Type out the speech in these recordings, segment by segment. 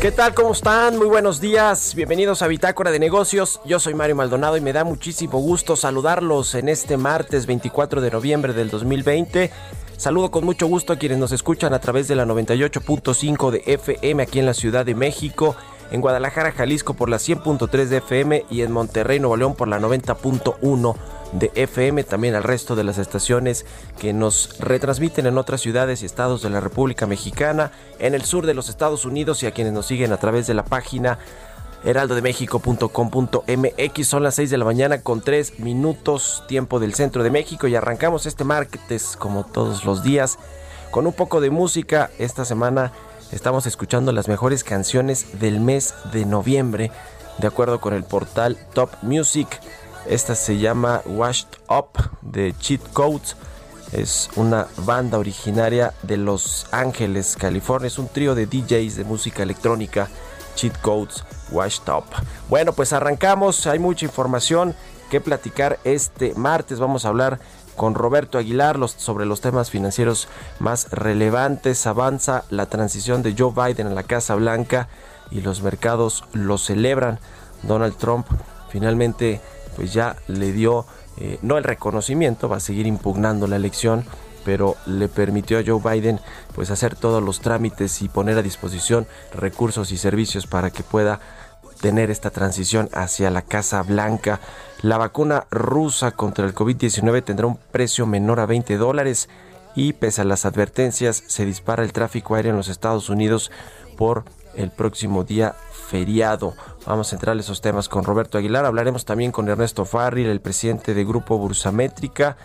¿Qué tal? ¿Cómo están? Muy buenos días. Bienvenidos a Bitácora de Negocios. Yo soy Mario Maldonado y me da muchísimo gusto saludarlos en este martes 24 de noviembre del 2020. Saludo con mucho gusto a quienes nos escuchan a través de la 98.5 de FM aquí en la Ciudad de México, en Guadalajara, Jalisco por la 100.3 de FM y en Monterrey, Nuevo León por la 90.1 de FM, también al resto de las estaciones que nos retransmiten en otras ciudades y estados de la República Mexicana, en el sur de los Estados Unidos y a quienes nos siguen a través de la página heraldodemexico.com.mx. Son las 6 de la mañana con 3 minutos tiempo del centro de México y arrancamos este martes como todos los días con un poco de música. Esta semana estamos escuchando las mejores canciones del mes de noviembre de acuerdo con el portal Top Music. Esta se llama Washed Up de Cheat Codes. Es una banda originaria de Los Ángeles, California. Es un trío de DJs de música electrónica. Cheat Codes Washed Up. Bueno, pues arrancamos. Hay mucha información que platicar este martes. Vamos a hablar con Roberto Aguilar sobre los temas financieros más relevantes. Avanza la transición de Joe Biden a la Casa Blanca y los mercados lo celebran. Donald Trump finalmente pues ya le dio eh, no el reconocimiento, va a seguir impugnando la elección, pero le permitió a Joe Biden pues hacer todos los trámites y poner a disposición recursos y servicios para que pueda tener esta transición hacia la Casa Blanca. La vacuna rusa contra el COVID-19 tendrá un precio menor a 20 dólares y pese a las advertencias se dispara el tráfico aéreo en los Estados Unidos por el próximo día feriado. Vamos a entrar esos temas con Roberto Aguilar. Hablaremos también con Ernesto Farril, el presidente de Grupo Bursamétrica,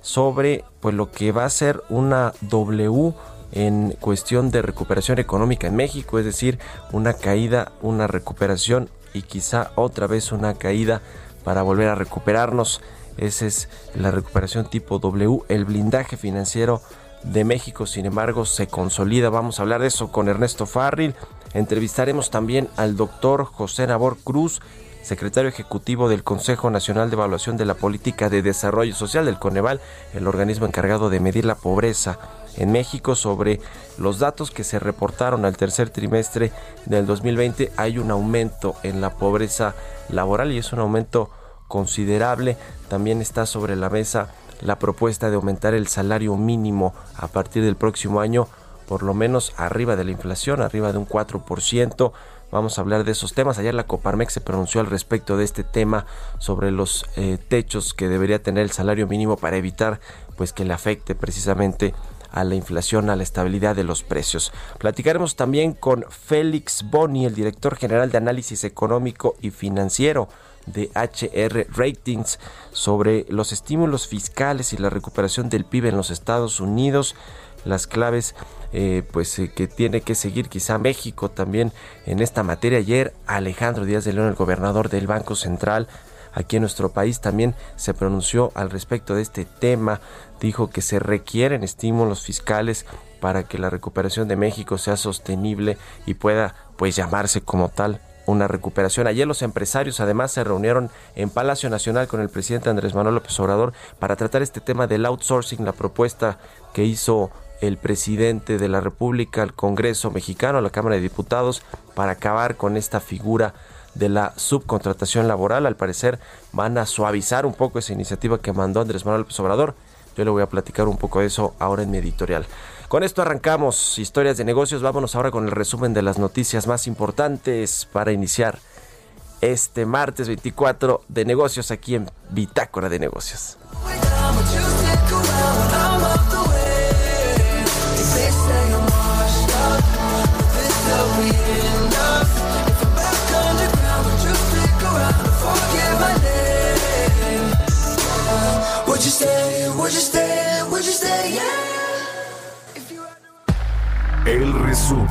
sobre pues lo que va a ser una W en cuestión de recuperación económica en México, es decir, una caída, una recuperación y quizá otra vez una caída para volver a recuperarnos. Esa es la recuperación tipo W, el blindaje financiero de México, sin embargo, se consolida. Vamos a hablar de eso con Ernesto Farril. Entrevistaremos también al doctor José Nabor Cruz, secretario ejecutivo del Consejo Nacional de Evaluación de la Política de Desarrollo Social del Coneval, el organismo encargado de medir la pobreza en México. Sobre los datos que se reportaron al tercer trimestre del 2020 hay un aumento en la pobreza laboral y es un aumento considerable. También está sobre la mesa la propuesta de aumentar el salario mínimo a partir del próximo año por lo menos arriba de la inflación, arriba de un 4%. Vamos a hablar de esos temas. Ayer la Coparmex se pronunció al respecto de este tema sobre los eh, techos que debería tener el salario mínimo para evitar pues que le afecte precisamente a la inflación, a la estabilidad de los precios. Platicaremos también con Félix Boni, el director general de análisis económico y financiero de HR Ratings sobre los estímulos fiscales y la recuperación del PIB en los Estados Unidos, las claves eh, pues eh, que tiene que seguir quizá México también en esta materia. Ayer Alejandro Díaz de León, el gobernador del Banco Central, aquí en nuestro país también se pronunció al respecto de este tema, dijo que se requieren estímulos fiscales para que la recuperación de México sea sostenible y pueda pues llamarse como tal una recuperación. Ayer los empresarios además se reunieron en Palacio Nacional con el presidente Andrés Manuel López Obrador para tratar este tema del outsourcing, la propuesta que hizo el presidente de la República al Congreso mexicano, la Cámara de Diputados, para acabar con esta figura de la subcontratación laboral. Al parecer van a suavizar un poco esa iniciativa que mandó Andrés Manuel López Obrador. Yo le voy a platicar un poco de eso ahora en mi editorial. Con esto arrancamos historias de negocios. Vámonos ahora con el resumen de las noticias más importantes para iniciar este martes 24 de negocios aquí en Bitácora de Negocios. El resumen.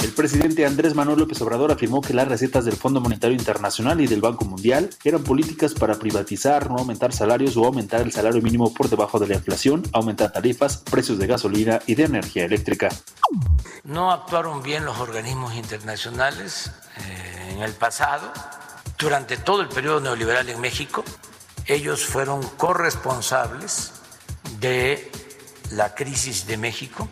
El presidente Andrés Manuel López Obrador afirmó que las recetas del Fondo Monetario Internacional y del Banco Mundial eran políticas para privatizar, no aumentar salarios o aumentar el salario mínimo por debajo de la inflación, aumentar tarifas, precios de gasolina y de energía eléctrica. No actuaron bien los organismos internacionales eh, en el pasado durante todo el periodo neoliberal en México, ellos fueron corresponsables de la crisis de México.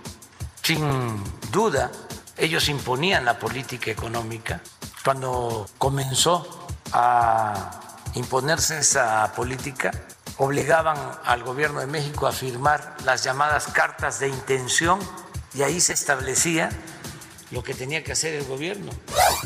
Sin duda, ellos imponían la política económica. Cuando comenzó a imponerse esa política, obligaban al gobierno de México a firmar las llamadas cartas de intención y ahí se establecía lo que tenía que hacer el gobierno.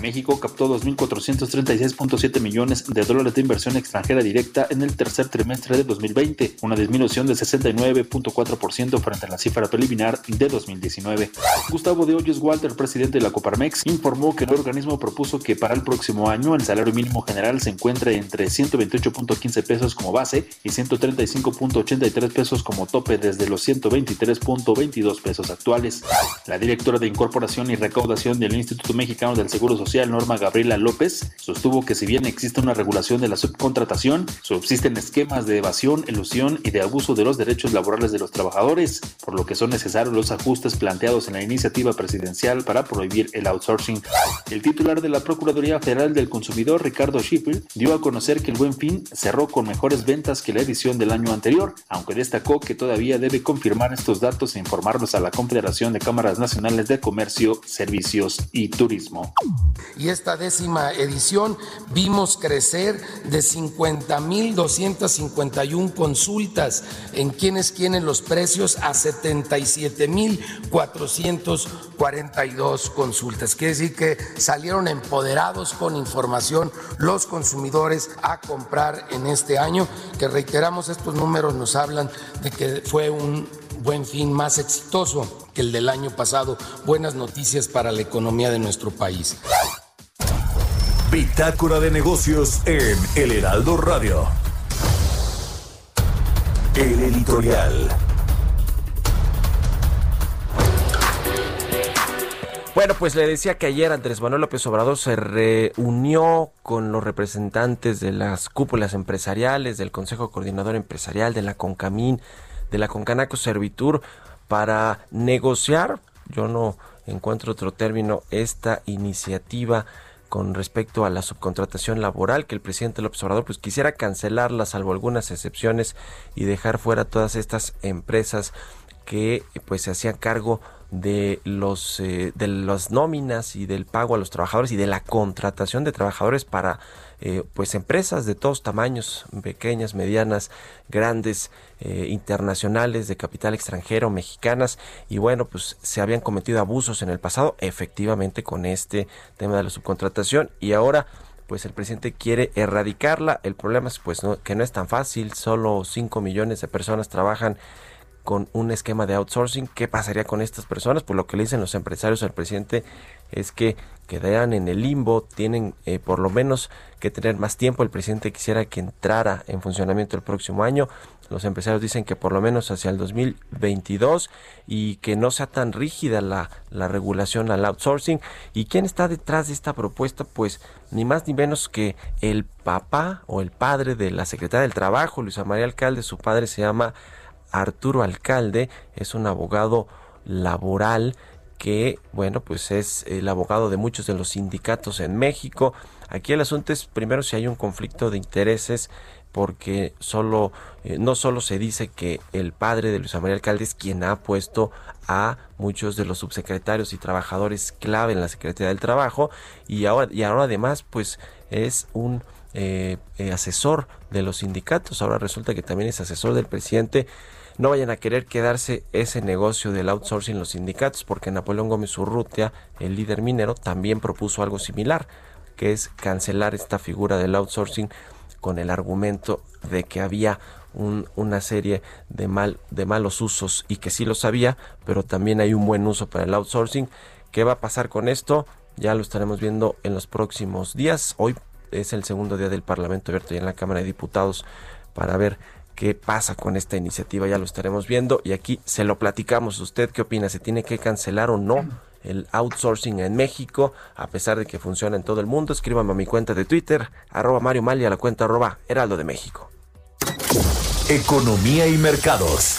México captó 2.436.7 millones de dólares de inversión extranjera directa en el tercer trimestre de 2020, una disminución de 69.4% frente a la cifra preliminar de 2019. Gustavo de Hoyos Walter, presidente de la Coparmex, informó que el organismo propuso que para el próximo año el salario mínimo general se encuentre entre 128.15 pesos como base y 135.83 pesos como tope desde los 123.22 pesos actuales. La directora de Incorporación y recaudación del Instituto Mexicano del Seguro Social, Norma Gabriela López, sostuvo que si bien existe una regulación de la subcontratación, subsisten esquemas de evasión, elusión y de abuso de los derechos laborales de los trabajadores, por lo que son necesarios los ajustes planteados en la iniciativa presidencial para prohibir el outsourcing. El titular de la Procuraduría Federal del Consumidor, Ricardo Schiffer, dio a conocer que el Buen Fin cerró con mejores ventas que la edición del año anterior, aunque destacó que todavía debe confirmar estos datos e informarlos a la Confederación de Cámaras Nacionales de Comercio, servicios y turismo. Y esta décima edición vimos crecer de 50.251 consultas en quienes quieren los precios a 77.442 consultas. Quiere decir que salieron empoderados con información los consumidores a comprar en este año, que reiteramos estos números nos hablan de que fue un buen fin más exitoso que el del año pasado. Buenas noticias para la economía de nuestro país. Bitácora de negocios en El Heraldo Radio. El editorial. Bueno, pues le decía que ayer Andrés Manuel López Obrador se reunió con los representantes de las cúpulas empresariales, del Consejo Coordinador Empresarial, de la CONCAMIN, de la Concanaco Servitur, para negociar, yo no encuentro otro término, esta iniciativa con respecto a la subcontratación laboral que el presidente López Obrador pues quisiera cancelarla salvo algunas excepciones y dejar fuera todas estas empresas que pues se hacían cargo de los eh, de las nóminas y del pago a los trabajadores y de la contratación de trabajadores para eh, pues empresas de todos tamaños pequeñas medianas grandes eh, internacionales de capital extranjero mexicanas y bueno pues se habían cometido abusos en el pasado efectivamente con este tema de la subcontratación y ahora pues el presidente quiere erradicarla. El problema es pues que no es tan fácil solo 5 millones de personas trabajan con un esquema de outsourcing. ¿Qué pasaría con estas personas? Pues lo que le dicen los empresarios al presidente es que quedarían en el limbo, tienen eh, por lo menos que tener más tiempo. El presidente quisiera que entrara en funcionamiento el próximo año. Los empresarios dicen que por lo menos hacia el 2022 y que no sea tan rígida la, la regulación al outsourcing. ¿Y quién está detrás de esta propuesta? Pues ni más ni menos que el papá o el padre de la secretaria del Trabajo, Luisa María Alcalde. Su padre se llama Arturo Alcalde, es un abogado laboral que, bueno, pues es el abogado de muchos de los sindicatos en México. Aquí el asunto es primero si hay un conflicto de intereses porque solo eh, no solo se dice que el padre de Luis María Alcalde es quien ha puesto a muchos de los subsecretarios y trabajadores clave en la Secretaría del Trabajo y ahora y ahora además pues es un eh, eh, asesor de los sindicatos ahora resulta que también es asesor del presidente no vayan a querer quedarse ese negocio del outsourcing los sindicatos porque Napoleón Gómez Urrutia el líder minero también propuso algo similar que es cancelar esta figura del outsourcing con el argumento de que había una serie de, mal, de malos usos y que sí lo sabía, pero también hay un buen uso para el outsourcing. ¿Qué va a pasar con esto? Ya lo estaremos viendo en los próximos días. Hoy es el segundo día del Parlamento abierto ya en la Cámara de Diputados para ver qué pasa con esta iniciativa. Ya lo estaremos viendo y aquí se lo platicamos. ¿Usted qué opina? ¿Se tiene que cancelar o no? el outsourcing en México, a pesar de que funciona en todo el mundo. Escríbame a mi cuenta de Twitter, arroba Mario Mali, a la cuenta arroba Heraldo de México. Economía y mercados.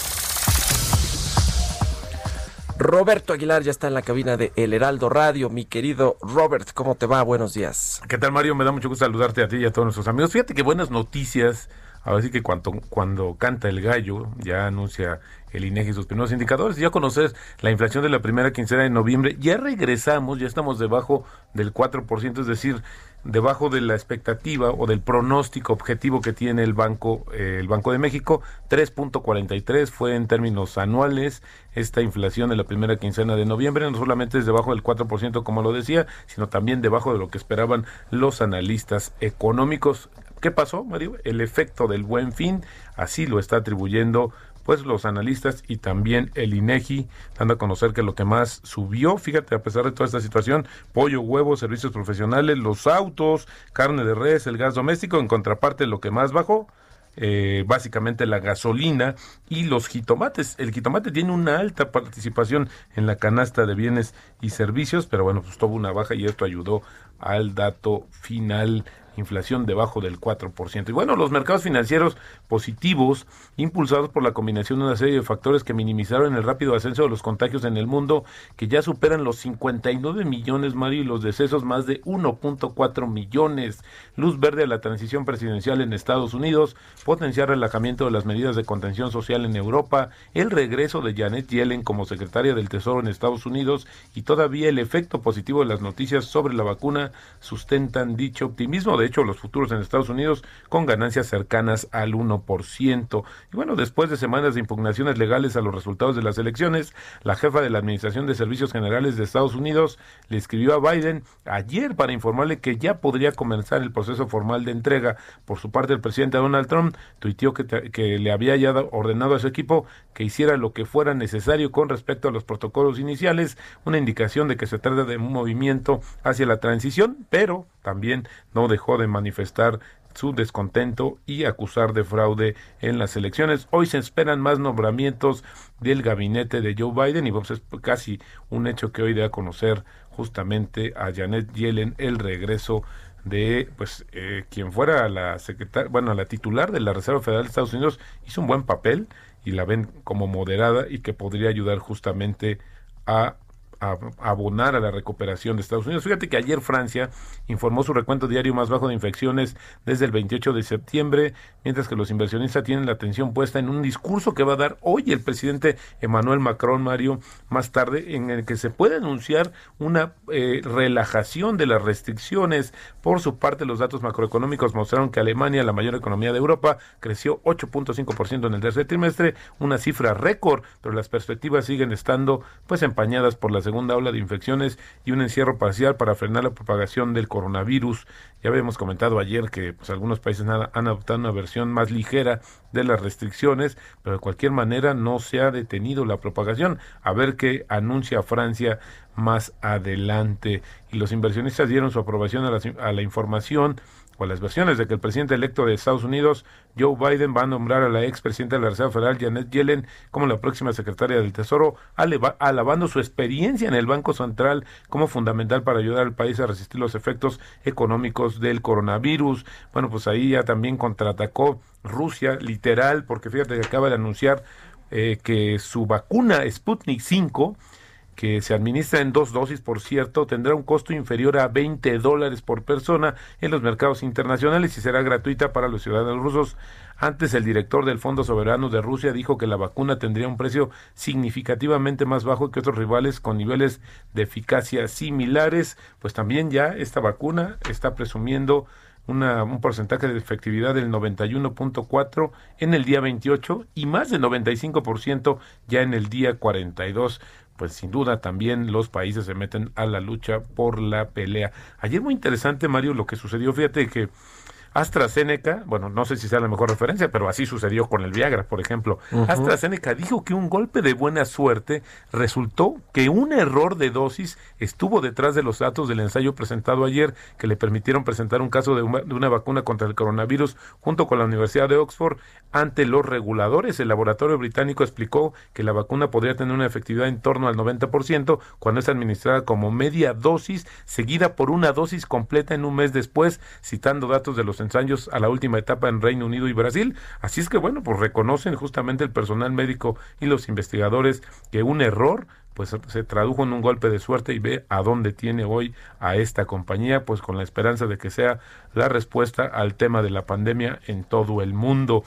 Roberto Aguilar ya está en la cabina de El Heraldo Radio. Mi querido Robert, ¿cómo te va? Buenos días. ¿Qué tal, Mario? Me da mucho gusto saludarte a ti y a todos nuestros amigos. Fíjate que buenas noticias. Ahora sí que cuando, cuando canta el gallo, ya anuncia el INEGI sus primeros indicadores. Ya conoces la inflación de la primera quincena de noviembre. Ya regresamos, ya estamos debajo del 4%, es decir, debajo de la expectativa o del pronóstico objetivo que tiene el Banco, eh, el Banco de México. 3.43 fue en términos anuales esta inflación de la primera quincena de noviembre. No solamente es debajo del 4%, como lo decía, sino también debajo de lo que esperaban los analistas económicos. ¿Qué pasó, Mario? El efecto del buen fin, así lo está atribuyendo pues los analistas y también el INEGI dando a conocer que lo que más subió, fíjate, a pesar de toda esta situación, pollo, huevos, servicios profesionales, los autos, carne de res, el gas doméstico, en contraparte lo que más bajó, eh, básicamente la gasolina y los jitomates. El jitomate tiene una alta participación en la canasta de bienes y servicios, pero bueno, pues tuvo una baja y esto ayudó al dato final inflación debajo del 4%. Y bueno, los mercados financieros positivos, impulsados por la combinación de una serie de factores que minimizaron el rápido ascenso de los contagios en el mundo, que ya superan los 59 millones, Mario, y los decesos más de 1.4 millones. Luz verde a la transición presidencial en Estados Unidos, potenciar relajamiento de las medidas de contención social en Europa, el regreso de Janet Yellen como secretaria del Tesoro en Estados Unidos y todavía el efecto positivo de las noticias sobre la vacuna sustentan dicho optimismo. De hecho, los futuros en Estados Unidos con ganancias cercanas al 1%. Y bueno, después de semanas de impugnaciones legales a los resultados de las elecciones, la jefa de la Administración de Servicios Generales de Estados Unidos le escribió a Biden ayer para informarle que ya podría comenzar el proceso formal de entrega. Por su parte, el presidente Donald Trump tuiteó que, que le había ya ordenado a su equipo que hiciera lo que fuera necesario con respecto a los protocolos iniciales, una indicación de que se trata de un movimiento hacia la transición, pero también no dejó de manifestar su descontento y acusar de fraude en las elecciones. Hoy se esperan más nombramientos del gabinete de Joe Biden y vamos es casi un hecho que hoy da a conocer justamente a Janet Yellen el regreso de pues eh, quien fuera la secretaria, bueno, la titular de la Reserva Federal de Estados Unidos hizo un buen papel y la ven como moderada y que podría ayudar justamente a abonar a la recuperación de Estados Unidos. Fíjate que ayer Francia informó su recuento diario más bajo de infecciones desde el 28 de septiembre, mientras que los inversionistas tienen la atención puesta en un discurso que va a dar hoy el presidente Emmanuel Macron, Mario, más tarde, en el que se puede anunciar una eh, relajación de las restricciones. Por su parte, los datos macroeconómicos mostraron que Alemania, la mayor economía de Europa, creció 8.5% en el tercer trimestre, una cifra récord, pero las perspectivas siguen estando pues empañadas por la segunda ola de infecciones y un encierro parcial para frenar la propagación del coronavirus. Ya habíamos comentado ayer que pues, algunos países han adoptado una versión más ligera de las restricciones, pero de cualquier manera no se ha detenido la propagación. A ver qué anuncia Francia más adelante. Y los inversionistas dieron su aprobación a la información o las versiones de que el presidente electo de Estados Unidos, Joe Biden, va a nombrar a la expresidenta de la Reserva Federal, Janet Yellen, como la próxima secretaria del Tesoro, alabando su experiencia en el Banco Central como fundamental para ayudar al país a resistir los efectos económicos del coronavirus. Bueno, pues ahí ya también contraatacó Rusia, literal, porque fíjate que acaba de anunciar eh, que su vacuna Sputnik 5 que se administra en dos dosis, por cierto, tendrá un costo inferior a 20 dólares por persona en los mercados internacionales y será gratuita para los ciudadanos rusos. Antes el director del Fondo Soberano de Rusia dijo que la vacuna tendría un precio significativamente más bajo que otros rivales con niveles de eficacia similares, pues también ya esta vacuna está presumiendo un porcentaje de efectividad del 91.4 en el día 28 y más del 95% ya en el día 42 pues sin duda también los países se meten a la lucha por la pelea. Ayer muy interesante, Mario, lo que sucedió. Fíjate que AstraZeneca, bueno, no sé si sea la mejor referencia, pero así sucedió con el Viagra, por ejemplo. AstraZeneca dijo que un golpe de buena suerte resultó que un error de dosis estuvo detrás de los datos del ensayo presentado ayer que le permitieron presentar un caso de una, de una vacuna contra el coronavirus junto con la Universidad de Oxford ante los reguladores. El laboratorio británico explicó que la vacuna podría tener una efectividad en torno al 90% cuando es administrada como media dosis, seguida por una dosis completa en un mes después, citando datos de los ensayos a la última etapa en Reino Unido y Brasil. Así es que bueno, pues reconocen justamente el personal médico y los investigadores que un error pues se tradujo en un golpe de suerte y ve a dónde tiene hoy a esta compañía, pues con la esperanza de que sea la respuesta al tema de la pandemia en todo el mundo.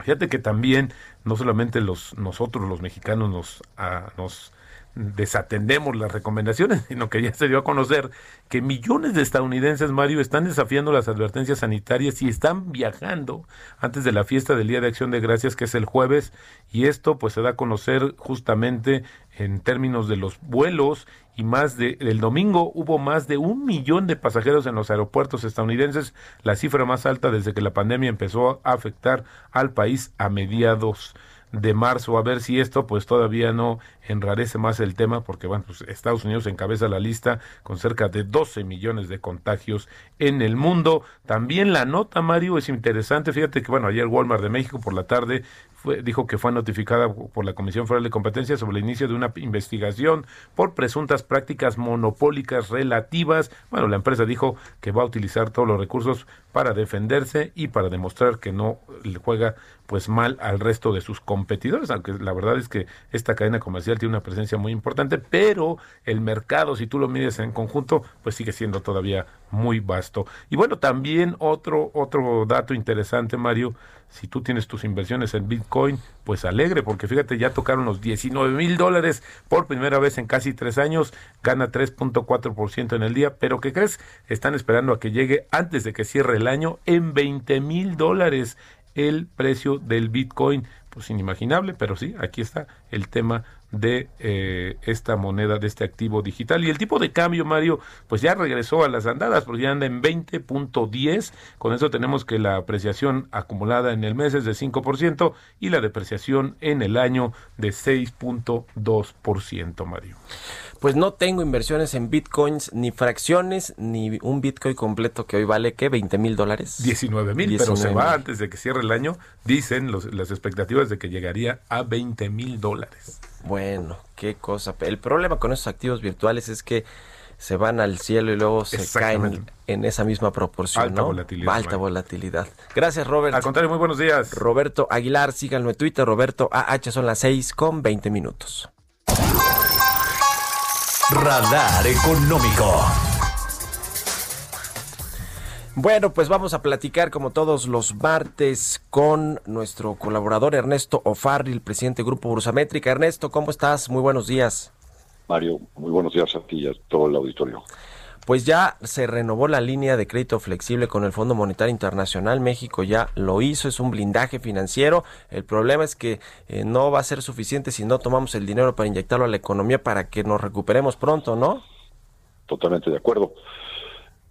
Fíjate que también no solamente los nosotros los mexicanos nos, ah, nos desatendemos las recomendaciones, sino que ya se dio a conocer que millones de estadounidenses, Mario, están desafiando las advertencias sanitarias y están viajando antes de la fiesta del Día de Acción de Gracias, que es el jueves, y esto pues se da a conocer justamente en términos de los vuelos y más de el domingo hubo más de un millón de pasajeros en los aeropuertos estadounidenses, la cifra más alta desde que la pandemia empezó a afectar al país a mediados de marzo, a ver si esto pues todavía no enrarece más el tema, porque bueno, pues Estados Unidos encabeza la lista con cerca de 12 millones de contagios en el mundo. También la nota, Mario, es interesante, fíjate que bueno, ayer Walmart de México por la tarde dijo que fue notificada por la Comisión Federal de Competencia sobre el inicio de una investigación por presuntas prácticas monopólicas relativas. Bueno, la empresa dijo que va a utilizar todos los recursos para defenderse y para demostrar que no le juega pues mal al resto de sus competidores, aunque la verdad es que esta cadena comercial tiene una presencia muy importante, pero el mercado, si tú lo mides en conjunto, pues sigue siendo todavía muy vasto. Y bueno, también otro, otro dato interesante, Mario, si tú tienes tus inversiones en Bitcoin, pues alegre, porque fíjate, ya tocaron los 19 mil dólares por primera vez en casi tres años, gana 3.4% en el día, pero ¿qué crees? Están esperando a que llegue antes de que cierre el año en 20 mil dólares el precio del Bitcoin. Pues inimaginable, pero sí, aquí está el tema de eh, esta moneda, de este activo digital. Y el tipo de cambio, Mario, pues ya regresó a las andadas, porque ya anda en 20.10. Con eso tenemos que la apreciación acumulada en el mes es de 5% y la depreciación en el año de 6.2%, Mario pues no tengo inversiones en bitcoins, ni fracciones, ni un bitcoin completo que hoy vale, ¿qué? ¿20 mil dólares? 19 mil, pero se va antes de que cierre el año. Dicen las expectativas de que llegaría a 20 mil dólares. Bueno, qué cosa. El problema con esos activos virtuales es que se van al cielo y luego se caen en esa misma proporción. Alta volatilidad. Alta volatilidad. Gracias, Robert. Al contrario, muy buenos días. Roberto Aguilar, síganlo en Twitter, Roberto AH, son las 6 con 20 minutos. Radar Económico. Bueno, pues vamos a platicar como todos los martes con nuestro colaborador Ernesto Ofarri, el presidente del Grupo Bursamétrica. Ernesto, ¿cómo estás? Muy buenos días. Mario, muy buenos días a ti y a todo el auditorio pues ya se renovó la línea de crédito flexible con el Fondo Monetario Internacional. México ya lo hizo, es un blindaje financiero. El problema es que eh, no va a ser suficiente si no tomamos el dinero para inyectarlo a la economía para que nos recuperemos pronto, ¿no? Totalmente de acuerdo.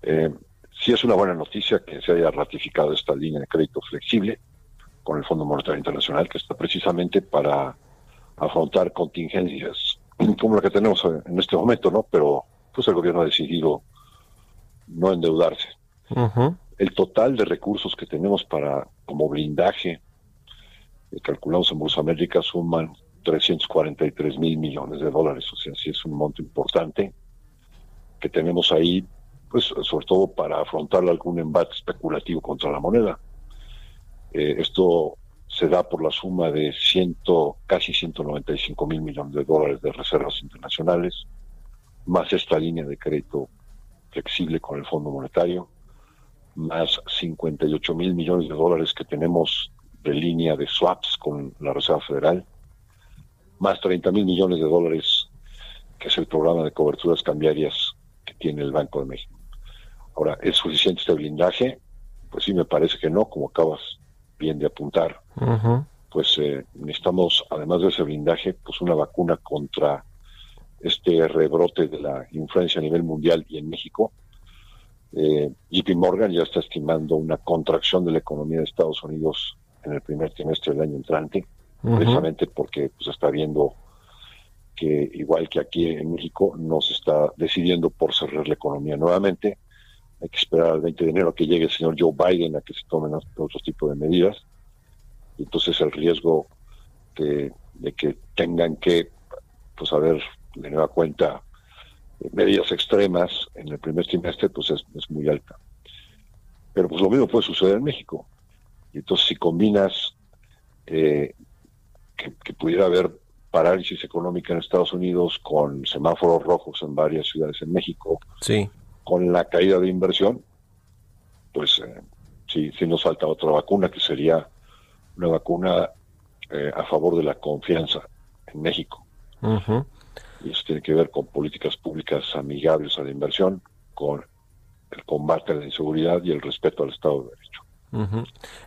Eh, sí es una buena noticia que se haya ratificado esta línea de crédito flexible con el Fondo Monetario Internacional, que está precisamente para afrontar contingencias como la que tenemos en este momento, ¿no? Pero pues el gobierno ha decidido no endeudarse. El total de recursos que tenemos para como blindaje, eh, calculamos en Bolsa América, suman 343 mil millones de dólares. O sea, sí es un monto importante que tenemos ahí, pues sobre todo para afrontar algún embate especulativo contra la moneda. Eh, esto se da por la suma de ciento, casi 195 mil millones de dólares de reservas internacionales, más esta línea de crédito flexible con el Fondo Monetario, más 58 mil millones de dólares que tenemos de línea de swaps con la Reserva Federal, más 30 mil millones de dólares que es el programa de coberturas cambiarias que tiene el Banco de México. Ahora, ¿es suficiente este blindaje? Pues sí, me parece que no, como acabas bien de apuntar. Pues eh, necesitamos, además de ese blindaje, pues una vacuna contra este rebrote de la influencia a nivel mundial y en México. Eh, JP Morgan ya está estimando una contracción de la economía de Estados Unidos en el primer trimestre del año entrante, precisamente porque pues está viendo que igual que aquí en México no se está decidiendo por cerrar la economía nuevamente. Hay que esperar al 20 de enero a que llegue el señor Joe Biden a que se tomen otros tipos de medidas. Y entonces el riesgo de, de que tengan que pues haber de nueva cuenta medidas extremas en el primer trimestre, pues es, muy alta. Pero pues lo mismo puede suceder en México. Y entonces si combinas eh, que, pudiera haber parálisis económica en Estados Unidos con semáforos rojos en varias ciudades en México, sí. con la caída de inversión, pues eh, sí, sí nos falta otra vacuna que sería una vacuna eh, a favor de la confianza en México y eso tiene que ver con políticas públicas amigables a la inversión, con el combate a la inseguridad y el respeto al Estado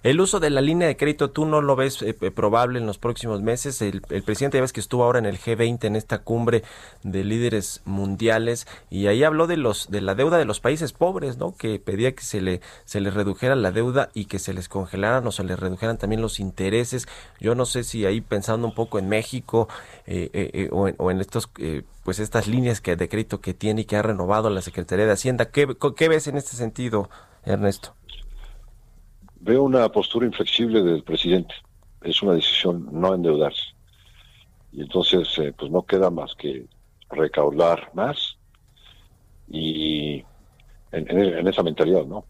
El uso de la línea de crédito, ¿tú no lo ves eh, eh, probable en los próximos meses? El, presidente ya ves que estuvo ahora en el G20, en esta cumbre de líderes mundiales, y ahí habló de los de la deuda de los países pobres, ¿no? Que pedía que se le se les redujera la deuda y que se les congelaran o se les redujeran también los intereses. Yo no sé si ahí pensando un poco en México eh, o, en, o, en, estos pues estas líneas que de crédito que tiene y que ha renovado la Secretaría de Hacienda, ¿qué, qué ves en este sentido, Ernesto? Veo una postura inflexible del presidente. Es una decisión no endeudarse. Y entonces, eh, pues no queda más que recaudar más y en, esa mentalidad, ¿no?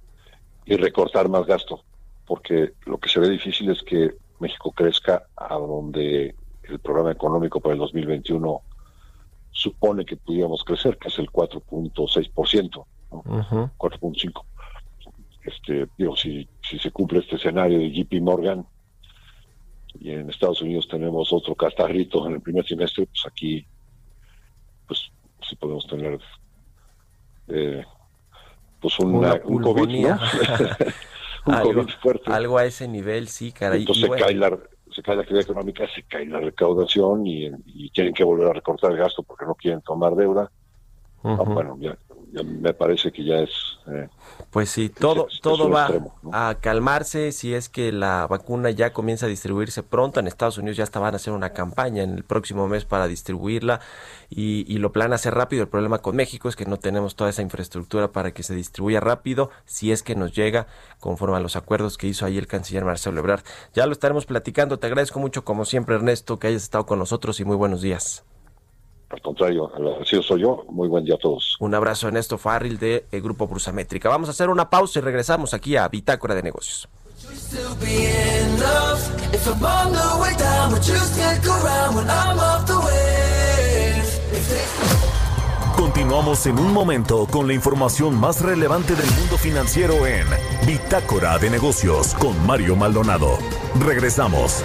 Y recortar más gasto, porque lo que se ve difícil es que México crezca a donde el programa económico para el 2021 supone que pudiéramos crecer, que es el 4.6%, ¿no? 4.5% este, digo, si, si se cumple este escenario de JP Morgan y en Estados Unidos tenemos otro castarrito en el primer semestre, pues aquí, pues sí podemos tener eh, pues una, un COVID, un algo, fuerte. Algo a ese nivel, sí, caray. Entonces se, cae la, se cae la actividad económica, se cae la recaudación y, y, tienen que volver a recortar el gasto porque no quieren tomar deuda. Ah, bueno, ya, me parece que ya es... Eh, pues sí, todo, todo va a calmarse si es que la vacuna ya comienza a distribuirse pronto. En Estados Unidos ya estaban a hacer una campaña en el próximo mes para distribuirla y, y lo plan hacer rápido. El problema con México es que no tenemos toda esa infraestructura para que se distribuya rápido si es que nos llega conforme a los acuerdos que hizo ahí el canciller Marcelo Ebrard. Ya lo estaremos platicando. Te agradezco mucho como siempre Ernesto que hayas estado con nosotros y muy buenos días. Al contrario, agradecido soy yo. Muy buen día a todos. Un abrazo, Ernesto Farril de el Grupo Brusamétrica. Vamos a hacer una pausa y regresamos aquí a Bitácora de Negocios. Continuamos en un momento con la información más relevante del mundo financiero en Bitácora de Negocios con Mario Maldonado. Regresamos.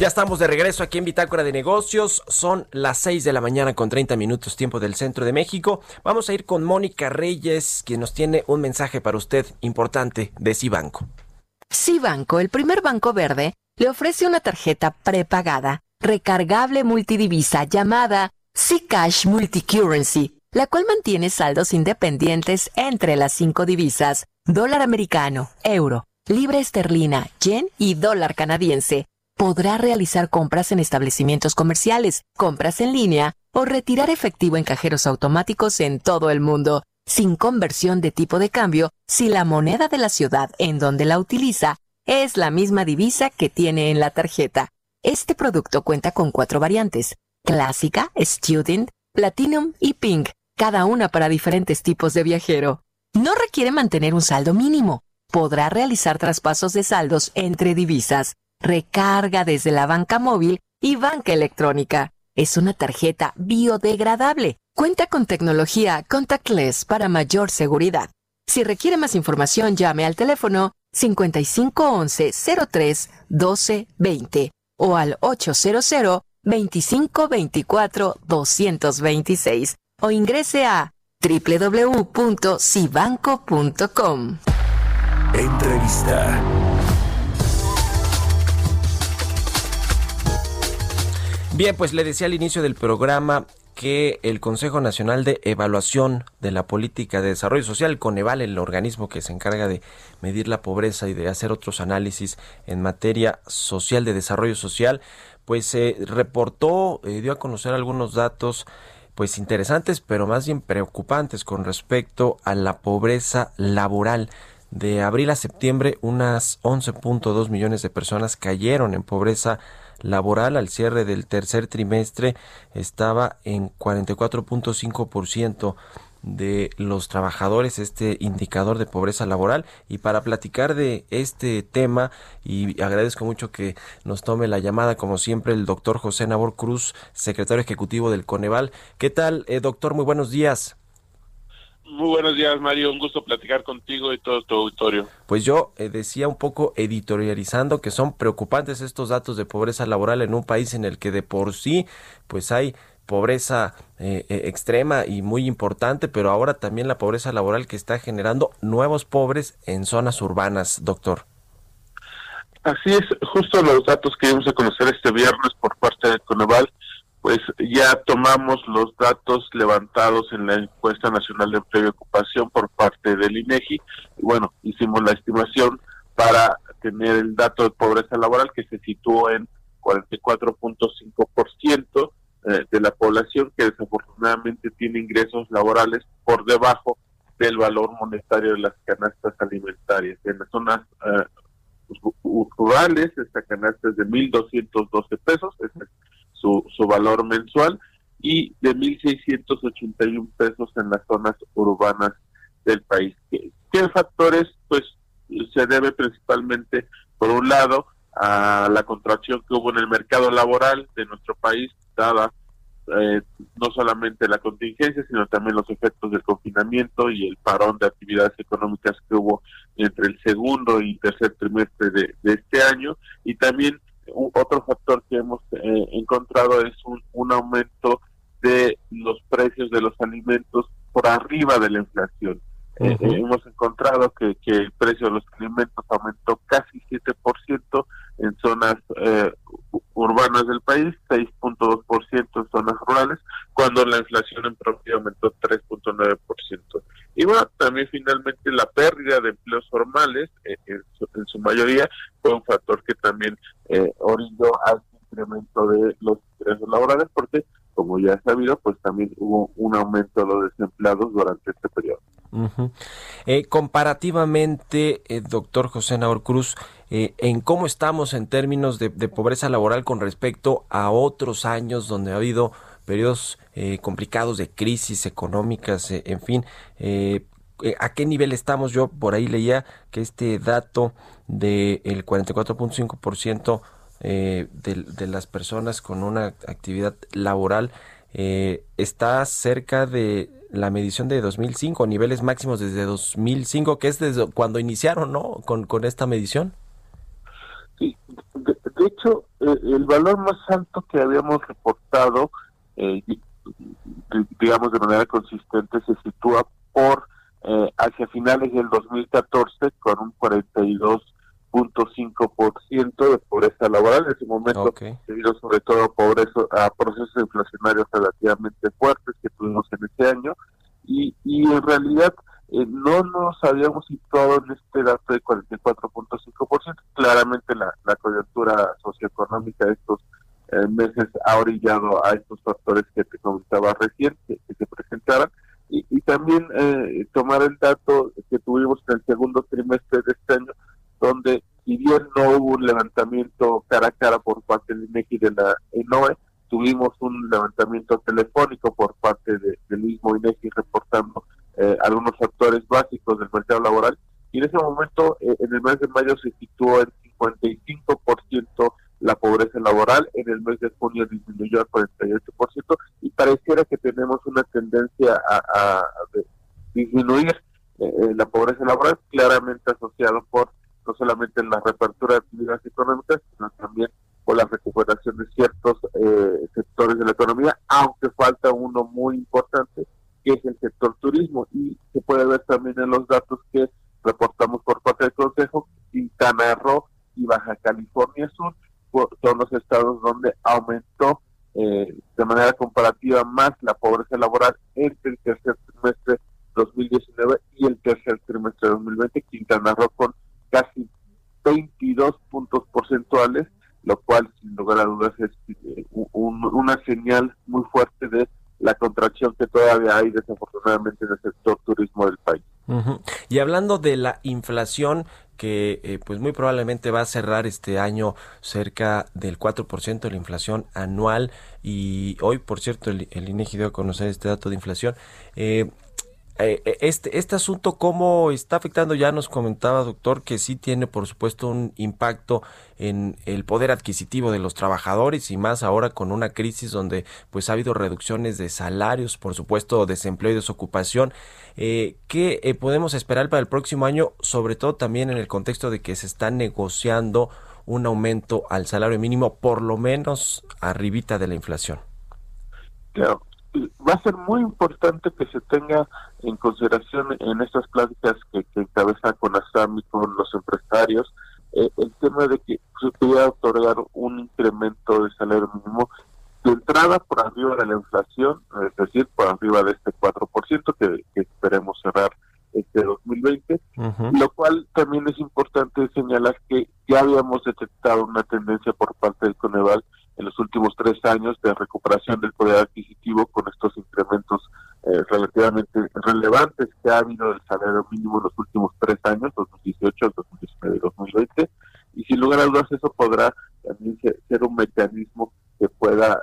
Ya estamos de regreso aquí en Bitácora de Negocios. Son las 6 de la mañana con 30 minutos tiempo del centro de México. Vamos a ir con Mónica Reyes, quien nos tiene un mensaje para usted importante de Cibanco. Cibanco, el primer banco verde, le ofrece una tarjeta prepagada, recargable multidivisa llamada Cash Multicurrency, la cual mantiene saldos independientes entre las cinco divisas, dólar americano, euro, libra esterlina, yen y dólar canadiense podrá realizar compras en establecimientos comerciales, compras en línea o retirar efectivo en cajeros automáticos en todo el mundo. sin conversión de tipo de cambio si la moneda de la ciudad en donde la utiliza es la misma divisa que tiene en la tarjeta. Este producto cuenta con cuatro variantes, clásica, student, platinum y pink, cada una para diferentes tipos de viajero. No requiere mantener un saldo mínimo. Podrá realizar traspasos de saldos entre divisas, recarga desde la banca móvil y banca electrónica. Es una tarjeta biodegradable. Cuenta con tecnología contactless para mayor seguridad. Si requiere más información, llame al teléfono 5511 03 12 20 o al 800 2524 226 o ingrese a www.cibanco.com. Entrevista. Bien, pues le decía al inicio del programa que el Consejo Nacional de Evaluación de la Política de Desarrollo Social, Coneval, el organismo que se encarga de medir la pobreza y de hacer otros análisis en materia social de desarrollo social, pues se reportó, eh, dio a conocer algunos datos pues interesantes, pero más bien preocupantes con respecto a la pobreza laboral. De abril a septiembre, unas 11.2 millones de personas cayeron en pobreza laboral al cierre del tercer trimestre estaba en 44.5% de los trabajadores este indicador de pobreza laboral. Y para platicar de este tema y agradezco mucho que nos tome la llamada como siempre el doctor José Nabor Cruz secretario ejecutivo del Coneval. ¿qué tal eh, doctor? muy buenos días muy buenos días, Mario. Un gusto platicar contigo y todo tu auditorio. Pues yo eh, decía un poco editorializando que son preocupantes estos datos de pobreza laboral en un país en el que de por sí pues hay pobreza eh, eh, extrema y muy importante, pero ahora también la pobreza laboral que está generando nuevos pobres en zonas urbanas, doctor. Así es, justo los datos que íbamos a conocer este viernes por parte de Coneval pues ya tomamos los datos levantados en la encuesta nacional de empleo y ocupación por parte del INEGI y bueno, hicimos la estimación para tener el dato de pobreza laboral que se situó en 44.5% eh, de la población que desafortunadamente tiene ingresos laborales por debajo del valor monetario de las canastas alimentarias. En las zonas eh, rurales esta canasta es de 1.212 pesos, es su, valor mensual y de 1.681 pesos en las zonas urbanas del país. ¿Qué, factores? Pues se debe principalmente, por un lado, a la contracción que hubo en el mercado laboral de nuestro país, dada eh, no solamente la contingencia, sino también los efectos del confinamiento y el parón de actividades económicas que hubo entre el segundo y tercer trimestre de, de este año, y también otro factor que hemos eh, encontrado es un, un, aumento de los precios de los alimentos por arriba de la inflación. Eh, hemos encontrado que, que, el precio de los alimentos aumentó casi 7% en zonas eh, urbanas del país, 6.2% en zonas rurales, cuando la inflación en promedio aumentó 3.9%. Y bueno, también finalmente la pérdida de empleos formales, en, su, mayoría, fue un factor que también eh, orilló al incremento de los ingresos laborales, porque, como ya es sabido, pues también hubo un aumento de los desempleados durante este periodo. Eh, comparativamente, eh, doctor José Naur Cruz, eh, en cómo estamos en términos de, pobreza laboral con respecto a otros años donde ha habido periodos complicados de crisis económicas, en fin, ¿a qué nivel estamos? Yo por ahí leía que este dato del de 44.5% de, de las personas con una actividad laboral está cerca de la medición de 2005, niveles máximos desde 2005, que es desde cuando iniciaron, ¿no? Con, esta medición. Sí, de, hecho, eh, el valor más alto que habíamos reportado, eh, digamos de manera consistente, se sitúa por eh, hacia finales del 2014 con un 42.5% de pobreza laboral. En ese momento, debido sobre todo a, pobreza, a procesos inflacionarios relativamente fuertes que tuvimos en ese año, y, y en realidad eh, no nos habíamos situado en este dato de 44.5%. Claramente la, la coyuntura socioeconómica de estos eh, meses ha orillado a estos factores que te comentaba recién, que, se presentaran. Y, también eh, tomar el dato que tuvimos en el segundo trimestre de este año, donde si bien no hubo un levantamiento cara a cara por parte del INEGI de la ENOE, tuvimos un levantamiento telefónico por parte de, del mismo INEGI reportando eh, algunos factores básicos del mercado laboral. Y en ese momento eh, en el mes de mayo se situó en 55% la pobreza laboral, en el mes de junio disminuyó al 48% y pareciera que tenemos una tendencia a, disminuir eh, la pobreza laboral, claramente asociado por no solamente la reapertura de actividades económicas, sino también por la recuperación de ciertos eh, sectores de la economía, aunque falta uno muy importante, que es el sector turismo. Y se puede ver también en los datos que reportamos por parte del Consejo, Quintana Roo y Baja California Sur son los estados donde aumentó eh, de manera comparativa más la pobreza laboral entre el tercer trimestre 2019 y el tercer trimestre 2020. Quintana Roo con casi 22 puntos porcentuales, lo cual sin lugar a dudas es eh, una señal muy fuerte de la contracción que todavía hay desafortunadamente en el sector turismo del país. Y hablando de la inflación, que eh, pues muy probablemente va a cerrar este año cerca del 4% de la inflación anual y hoy por cierto el, el INEGI dio a conocer este dato de inflación eh, este, este asunto, ¿cómo está afectando? Ya nos comentaba, doctor, que sí tiene, por supuesto, un impacto en el poder adquisitivo de los trabajadores y más ahora con una crisis donde pues ha habido reducciones de salarios, por supuesto, desempleo y desocupación. Eh, ¿Qué eh, podemos esperar para el próximo año? Sobre todo también en el contexto de que se está negociando un aumento al salario mínimo, por lo menos arribita de la inflación. Claro, va a ser muy importante que se tenga en consideración en estas pláticas que, que encabeza con ASAM y con los empresarios eh, el tema de que se pudiera otorgar un incremento de salario mínimo de entrada por arriba de la inflación, es decir, por arriba de este 4% que, que esperemos cerrar este 2020, lo cual también es importante señalar que ya habíamos detectado una tendencia por parte del Coneval en los últimos tres años de recuperación del poder adquisitivo con estos incrementos eh, relativamente relevantes que ha habido del salario mínimo en los últimos tres años, 2018, 2019 y 2020, y sin lugar a dudas eso podrá también ser, un mecanismo que pueda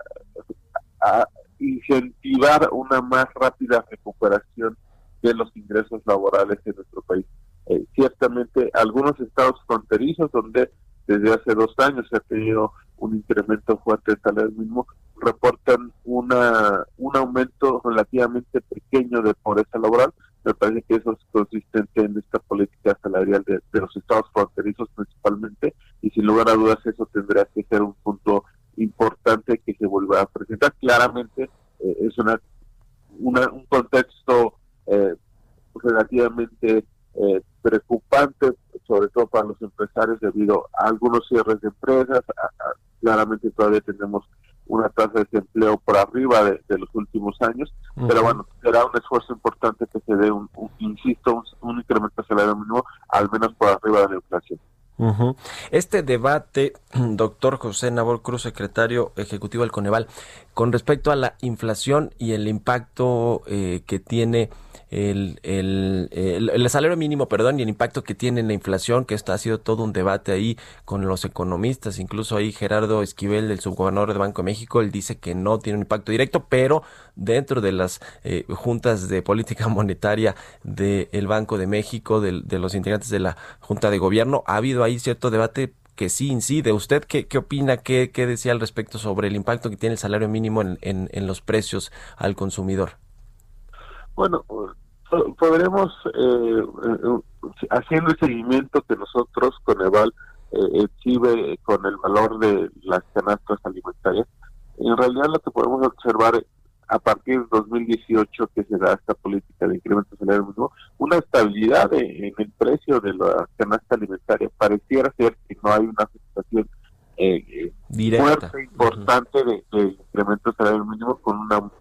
incentivar una más rápida recuperación de los ingresos laborales en nuestro país. Eh, ciertamente algunos estados fronterizos donde desde hace dos años se ha tenido un incremento fuerte del salario mínimo, reportan una un aumento relativamente pequeño de pobreza laboral. Me parece que eso es consistente en esta política salarial de, los estados fronterizos principalmente y sin lugar a dudas eso tendrá que ser un punto importante que se vuelva a presentar. Claramente eh, es una, un contexto eh, relativamente eh, preocupante, sobre todo para los empresarios debido a algunos cierres de empresas. claramente todavía tenemos una tasa de desempleo por arriba de, los últimos años, pero bueno, será un esfuerzo importante que se dé, un, insisto, un, incremento salario mínimo, al menos por arriba de la inflación. Este debate, doctor José Nabor Cruz, secretario ejecutivo del Coneval, con respecto a la inflación y el impacto eh, que tiene el, el, el, salario mínimo, perdón, y el impacto que tiene en la inflación, que esto ha sido todo un debate ahí con los economistas, incluso ahí Gerardo Esquivel, el subgobernador del Banco de México, él dice que no tiene un impacto directo, pero dentro de las eh, juntas de política monetaria del Banco de México, de, de los integrantes de la Junta de Gobierno, ha habido ahí cierto debate que sí incide. ¿Usted qué, qué opina, qué, qué decía al respecto sobre el impacto que tiene el salario mínimo en, en los precios al consumidor? Bueno, podremos, eh, eh, haciendo el seguimiento que nosotros con EVAL eh, exhibe con el valor de las canastas alimentarias, en realidad lo que podemos observar a partir de 2018 que se da esta política de incremento salario mínimo, una estabilidad en el precio de la canasta alimentaria. Pareciera ser que no hay una afectación eh, fuerte, importante de, de incremento salario mínimo con una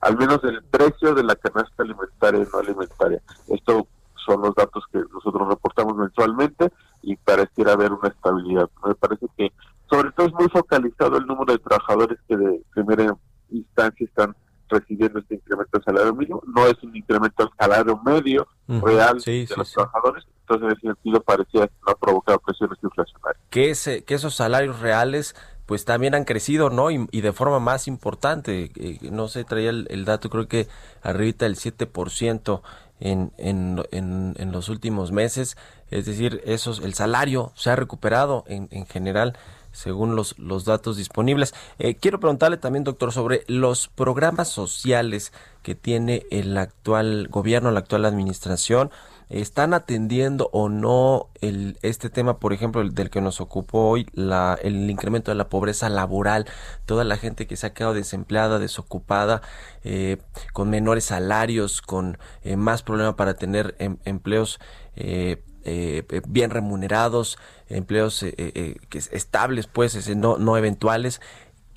al menos el precio de la canasta alimentaria y no alimentaria. Esto son los datos que nosotros reportamos mensualmente y pareciera haber una estabilidad. Me parece que sobre todo es muy focalizado el número de trabajadores que de primera instancia están recibiendo este incremento de salario mínimo. No es un incremento salario medio real de los trabajadores. Entonces, en ese sentido, parecía no provocar presiones inflacionarias. Que, ese, que esos salarios reales pues también han crecido, ¿no? Y, de forma más importante. Eh, no sé, traía el, dato, creo que arriba el 7% en, en, en, en los últimos meses. Es decir, esos, el salario se ha recuperado en, en general según los, los datos disponibles. Eh, quiero preguntarle también, doctor, sobre los programas sociales que tiene el actual gobierno, la actual administración. ¿Están atendiendo o no el, este tema, por ejemplo, el del que nos ocupó hoy, la, el incremento de la pobreza laboral, toda la gente que se ha quedado desempleada, desocupada, eh, con menores salarios, con eh, más problema para tener em, empleos eh, eh, bien remunerados, empleos eh, eh, estables, pues, no, no eventuales.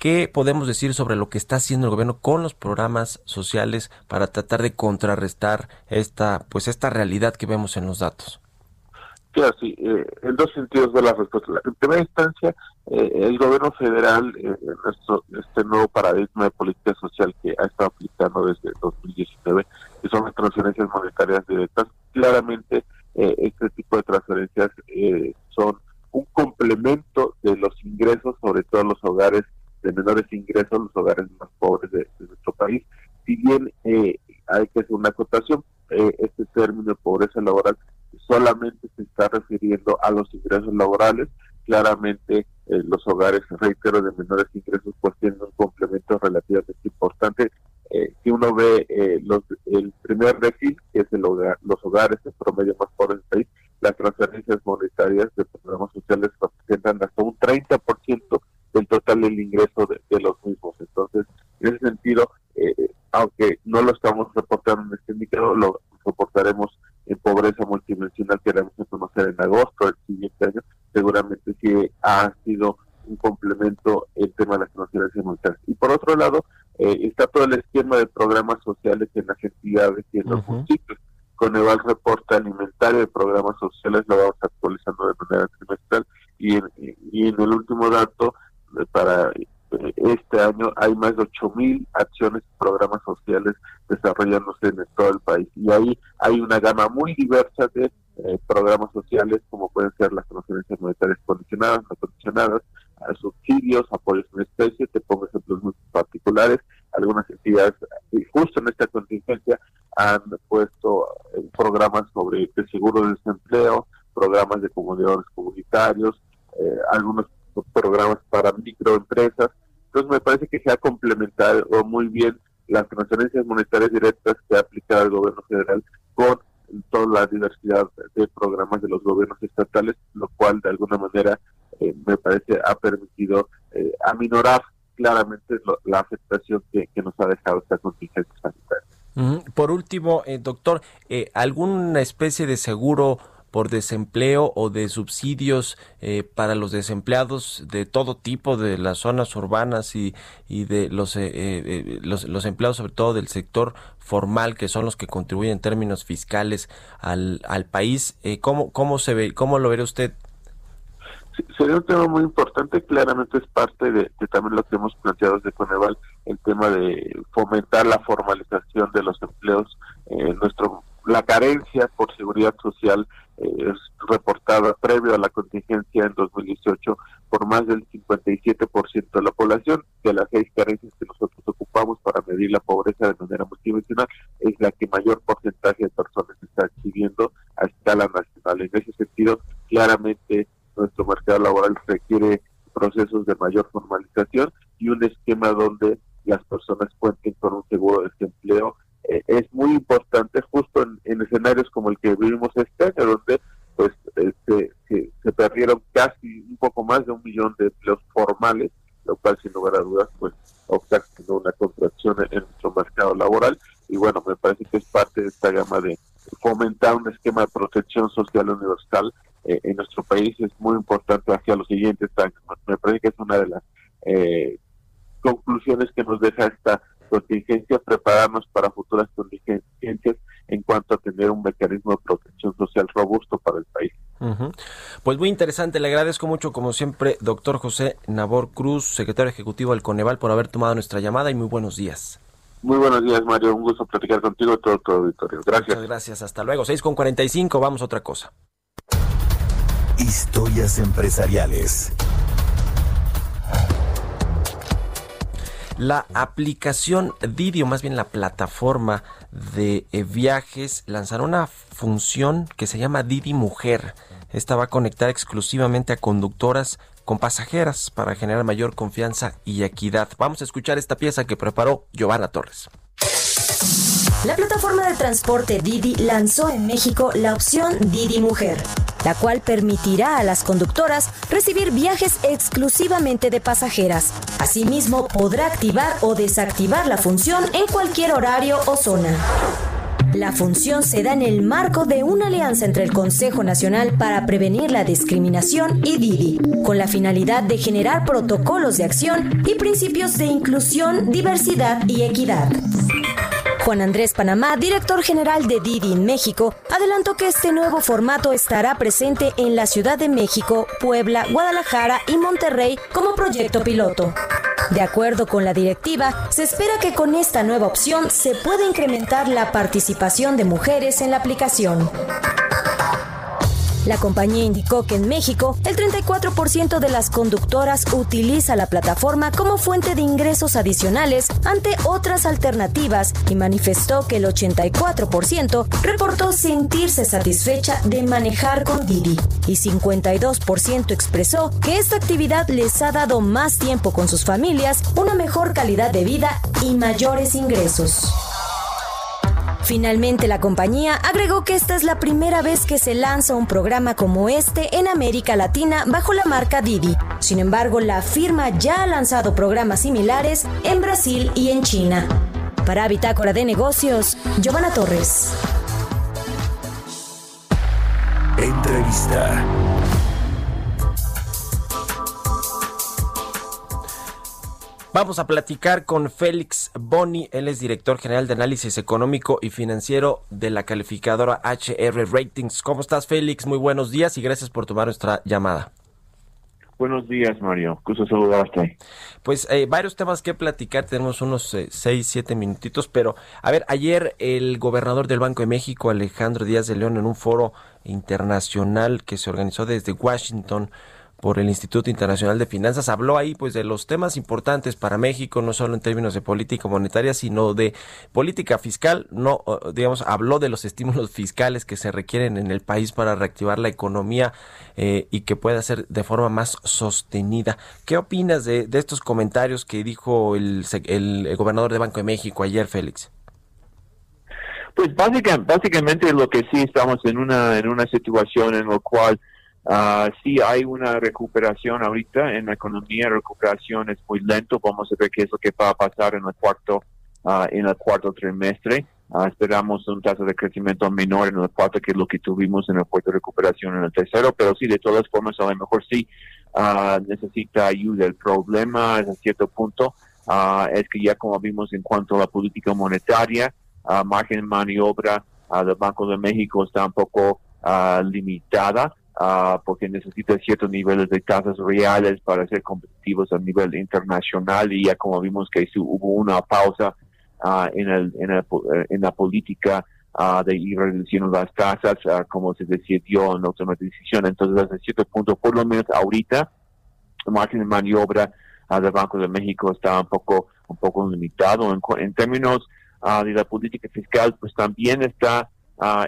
¿Qué podemos decir sobre lo que está haciendo el gobierno con los programas sociales para tratar de contrarrestar esta, pues, esta realidad que vemos en los datos? Claro, sí, en dos sentidos de la respuesta. En primera instancia, el gobierno federal, en este nuevo paradigma de política social que ha estado aplicando desde 2019, que son las transferencias monetarias directas, claramente eh, este tipo de transferencias eh, son un complemento de los ingresos, sobre todo los hogares de menores ingresos, los hogares más pobres de, nuestro país. Si bien eh, hay que hacer una acotación, este término de pobreza laboral solamente se está refiriendo a los ingresos laborales. Claramente los hogares, reitero, de menores ingresos pues tienen un complemento relativamente importante eh, si uno ve eh, los, el primer déficit, que es el hogar, los hogares en promedio más pobres del país, las transferencias monetarias de programas sociales representan hasta un 30% del total del ingreso de, los mismos. Entonces, en ese sentido, eh, aunque no lo estamos reportando en este indicador, lo reportaremos en pobreza multidimensional que vamos a conocer en agosto del siguiente año, seguramente sí ha sido un complemento el tema de las transferencias monetarias. Y por otro lado, eh, está todo el esquema de programas sociales en las entidades y en los municipios. Con el reporte alimentario de programas sociales lo vamos actualizando de manera trimestral y en, y en el último dato para eh, este año hay más de 8.000 acciones y programas sociales desarrollándose en todo el país. Y ahí hay una gama muy diversa de programas sociales, como pueden ser las transferencias monetarias condicionadas, no condicionadas, subsidios, apoyos en especie, te pongo ejemplos muy particulares, algunas entidades, justo en esta contingencia, han puesto eh, programas sobre el seguro de desempleo, programas de comunidades comunitarios, eh, algunos programas para microempresas. Entonces me parece que se ha complementado muy bien las transferencias monetarias directas que ha aplicado el gobierno federal con toda la diversidad de programas de los gobiernos estatales, lo cual de alguna manera eh, me parece ha permitido eh, aminorar claramente la afectación que, nos ha dejado esta contingencia sanitaria. Por último, eh, doctor, eh, ¿alguna especie de seguro por desempleo o de subsidios para los desempleados de todo tipo de las zonas urbanas y, y de los, los, los empleados sobre todo del sector formal que son los que contribuyen en términos fiscales al, al país ¿cómo, cómo se ve cómo lo ve usted sería un tema muy importante, claramente es parte de, también lo que hemos planteado desde Coneval, el tema de fomentar la formalización de los empleos. Eh, nuestro La carencia por seguridad social eh, reportada previo a la contingencia en 2018 por más del 57% de la población, de las seis carencias que nosotros ocupamos para medir la pobreza de manera multidimensional, es la que mayor porcentaje de personas está exhibiendo a escala nacional. En ese sentido, claramente nuestro mercado laboral requiere procesos de mayor formalización y un esquema donde las personas cuenten con un seguro de desempleo eh, es muy importante justo en, escenarios como el que vivimos este año donde pues este, se, perdieron casi un poco más de un millón de empleos formales lo cual sin lugar a dudas pues ocasionó una contracción en nuestro mercado laboral y bueno me parece que es parte de esta gama de fomentar un esquema de protección social universal eh, en nuestro país es muy importante hacia los siguientes años. Me parece que es una de las eh, conclusiones que nos deja esta contingencia, prepararnos para futuras contingencias en cuanto a tener un mecanismo de protección social robusto para el país. Pues muy interesante, le agradezco mucho como siempre, doctor José Nabor Cruz, secretario ejecutivo del Coneval, por haber tomado nuestra llamada y muy buenos días. Muy buenos días, Mario. Un gusto platicar contigo todo tu auditorio. Gracias. Muchas gracias. Hasta luego. 6 con 45. Vamos a otra cosa. Historias empresariales. La aplicación Didi, o más bien la plataforma de eh, viajes, lanzará una función que se llama Didi Mujer. Esta va a conectar exclusivamente a conductoras con pasajeras para generar mayor confianza y equidad. Vamos a escuchar esta pieza que preparó Giovanna Torres. La plataforma de transporte Didi lanzó en México la opción Didi Mujer, la cual permitirá a las conductoras recibir viajes exclusivamente de pasajeras. Asimismo, podrá activar o desactivar la función en cualquier horario o zona. La función se da en el marco de una alianza entre el Consejo Nacional para Prevenir la Discriminación y Didi, con la finalidad de generar protocolos de acción y principios de inclusión, diversidad y equidad. Juan Andrés Panamá, director general de Didi en México, adelantó que este nuevo formato estará presente en la Ciudad de México, Puebla, Guadalajara y Monterrey como proyecto piloto. De acuerdo con la directiva, se espera que con esta nueva opción se pueda incrementar la participación de mujeres en la aplicación. La compañía indicó que en México el 34% de las conductoras utiliza la plataforma como fuente de ingresos adicionales ante otras alternativas y manifestó que el 84% reportó sentirse satisfecha de manejar con Didi y 52% expresó que esta actividad les ha dado más tiempo con sus familias, una mejor calidad de vida y mayores ingresos. Finalmente, la compañía agregó que esta es la primera vez que se lanza un programa como este en América Latina bajo la marca Didi. Sin embargo, la firma ya ha lanzado programas similares en Brasil y en China. Para Bitácora de Negocios, Giovanna Torres. Entrevista. Vamos a platicar con Félix Boni, él es director general de análisis económico y financiero de la calificadora HR Ratings. ¿Cómo estás, Félix? Muy buenos días y gracias por tomar nuestra llamada. Buenos días, Mario. Gusto saludarte. Pues eh, varios temas que platicar, tenemos unos eh, seis, siete minutitos, pero a ver, ayer el gobernador del Banco de México, Alejandro Díaz de León, en un foro internacional que se organizó desde Washington, por el Instituto Internacional de Finanzas. Habló ahí pues de los temas importantes para México, no solo en términos de política monetaria, sino de política fiscal. No, digamos, habló de los estímulos fiscales que se requieren en el país para reactivar la economía eh, y que pueda ser de forma más sostenida. ¿Qué opinas de, de estos comentarios que dijo el, el, gobernador de Banco de México ayer, Félix? Pues básicamente, básicamente lo que sí estamos en una en una situación en la cual Uh, sí hay una recuperación ahorita en la economía, recuperación es muy lento, vamos a ver qué es lo que va a pasar en el cuarto, uh, en el cuarto trimestre. Uh, esperamos un tasa de crecimiento menor en el cuarto que lo que tuvimos en el cuarto de recuperación en el tercero, pero sí, de todas formas, a lo mejor sí necesita ayuda. El problema es a cierto punto es que ya como vimos en cuanto a la política monetaria, margen de maniobra del Banco de México está un poco limitada. Ah, porque necesita ciertos niveles de tasas reales para ser competitivos a nivel internacional y ya como vimos que hubo una pausa uh, en, el, en, el, en, la política uh, de ir reduciendo las tasas como se decidió en la última decisión. Entonces, hasta cierto punto, por lo menos ahorita, el margen de maniobra del Banco de México está un poco, un poco limitado. En, en términos de la política fiscal, pues también está,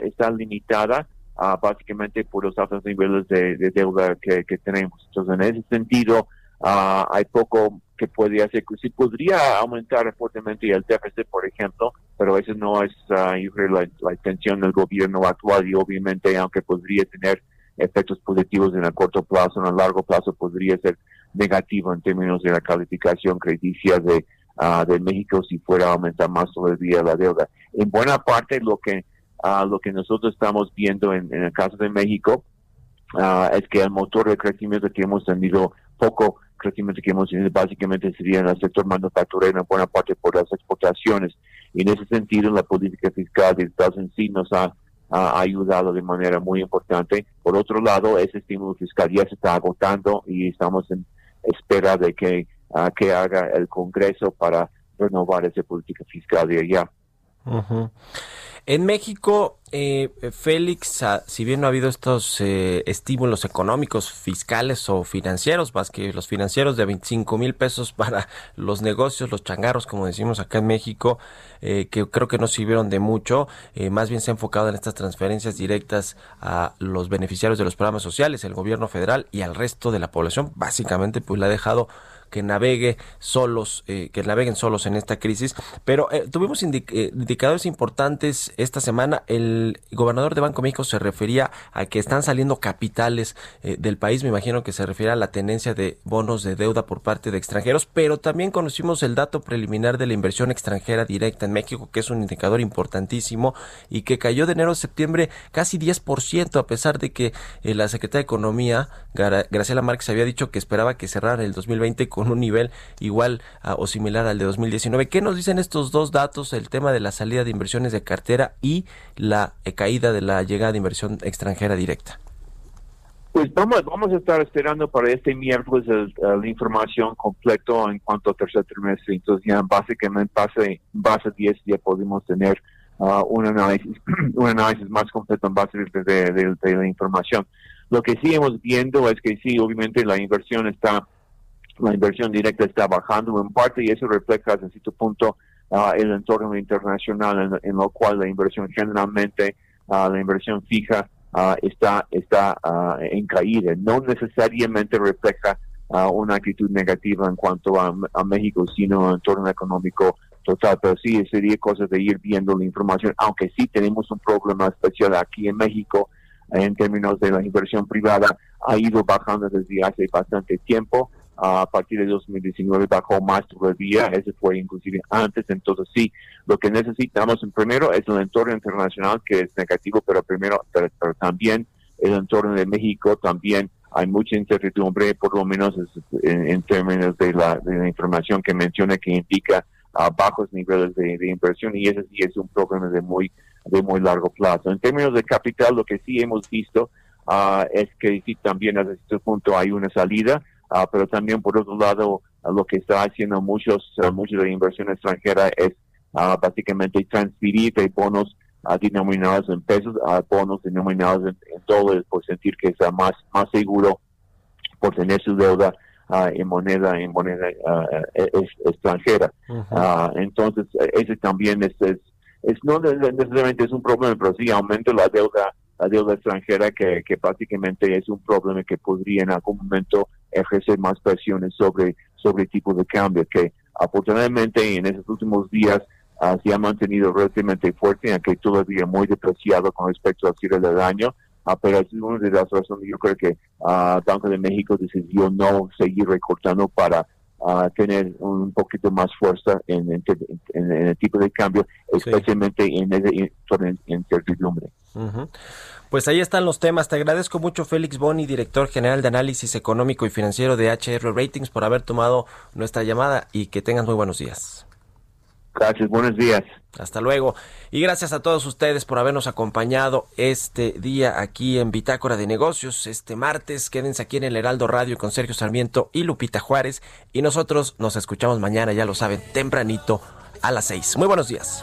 está limitada. Ah, básicamente por los altos niveles de, deuda que, tenemos. Entonces, en ese sentido, uh, hay poco que podría hacer. Sí podría aumentar fuertemente el déficit, por ejemplo, pero eso no es uh, la, la, intención del gobierno actual y obviamente, aunque podría tener efectos positivos en el corto plazo, en el largo plazo podría ser negativo en términos de la calificación crediticia de, de México si fuera a aumentar más todavía la deuda. En buena parte, lo que uh, lo que nosotros estamos viendo en, el caso de México uh, es que el motor de crecimiento que hemos tenido, poco crecimiento que hemos tenido básicamente sería en el sector manufacturero en buena parte por las exportaciones. Y en ese sentido, la política fiscal de Estados Unidos sí nos ha, ayudado de manera muy importante. Por otro lado, ese estímulo fiscal ya se está agotando y estamos en espera de que, uh, haga el Congreso para renovar esa política fiscal de allá. En México, eh, Félix, ah, si bien no ha habido estos eh, estímulos económicos, fiscales o financieros, más que los financieros de 25 mil pesos para los negocios, los changarros, como decimos acá en México, eh, que creo que no sirvieron de mucho, más bien se ha enfocado en estas transferencias directas a los beneficiarios de los programas sociales, el gobierno federal y al resto de la población. Básicamente, pues la ha dejado que navegue solos, eh, que naveguen solos en esta crisis. Pero eh, tuvimos eh, indicadores importantes esta semana. El gobernador de Banco México se refería a que están saliendo capitales del país. Me imagino que se refiere a la tendencia de bonos de deuda por parte de extranjeros, pero también conocimos el dato preliminar de la inversión extranjera directa en México, que es un indicador importantísimo y que cayó de enero a septiembre casi 10%, a pesar de que la secretaria de Economía, Graciela Márquez, había dicho que esperaba que cerrara el 2020 con con un nivel igual o similar al de 2019. ¿Qué nos dicen estos dos datos, el tema de la salida de inversiones de cartera y la eh, caída de la llegada de inversión extranjera directa? Pues vamos, vamos a estar esperando para este miércoles la información completa en cuanto al tercer trimestre. Entonces ya básicamente base, base 10 ya podemos tener uh, un análisis un análisis más completo en base de, de, la información. Lo que sí hemos viendo es que sí, obviamente la inversión está la inversión directa está bajando en parte y eso refleja hasta cierto punto ah, el entorno internacional en, lo cual la inversión generalmente, uh, la inversión fija uh, está, está en caída. No necesariamente refleja una actitud negativa en cuanto a, a México, sino el entorno económico total. Pero sí, sería cosa de ir viendo la información, aunque sí tenemos un problema especial aquí en México en términos de la inversión privada, ha ido bajando desde hace bastante tiempo a partir de 2019 bajó más todavía, ese fue inclusive antes, entonces sí, lo que necesitamos primero es el entorno internacional que es negativo, pero primero, también el entorno de México, también hay mucha incertidumbre, por lo menos en, términos de la, información que menciona que indica bajos niveles de, inversión y ese sí es un problema de muy de muy largo plazo. En términos de capital, lo que sí hemos visto ah, es que sí también a este punto hay una salida Ah, pero también por otro lado lo que está haciendo muchos muchos de inversión extranjera es ah, básicamente transferir de bonos uh, denominados en pesos a bonos denominados en, dólares por sentir que es más más seguro por tener su deuda en moneda en moneda e, extranjera. Entonces ese también es, es, es no necesariamente es un problema pero sí aumenta la deuda la deuda extranjera que, que prácticamente es un problema que podría en algún momento ejercer más presiones sobre, sobre el tipo de cambio, que afortunadamente en esos últimos días uh, se ha mantenido relativamente fuerte, aunque todavía muy depreciado con respecto al cierre del año. Uh, pero es una de las razones, yo creo que uh, Banco de México decidió no seguir recortando para uh, tener un poquito más fuerza en, el tipo de cambio, especialmente en en incertidumbre. Pues ahí están los temas. Te agradezco mucho, Félix Boni, director general de análisis económico y financiero de HR Ratings, por haber tomado nuestra llamada y que tengas muy buenos días. Gracias, buenos días. Hasta luego. Y gracias a todos ustedes por habernos acompañado este día aquí en Bitácora de Negocios, este martes. Quédense aquí en el Heraldo Radio con Sergio Sarmiento y Lupita Juárez. Y nosotros nos escuchamos mañana, ya lo saben, tempranito a las seis. Muy buenos días.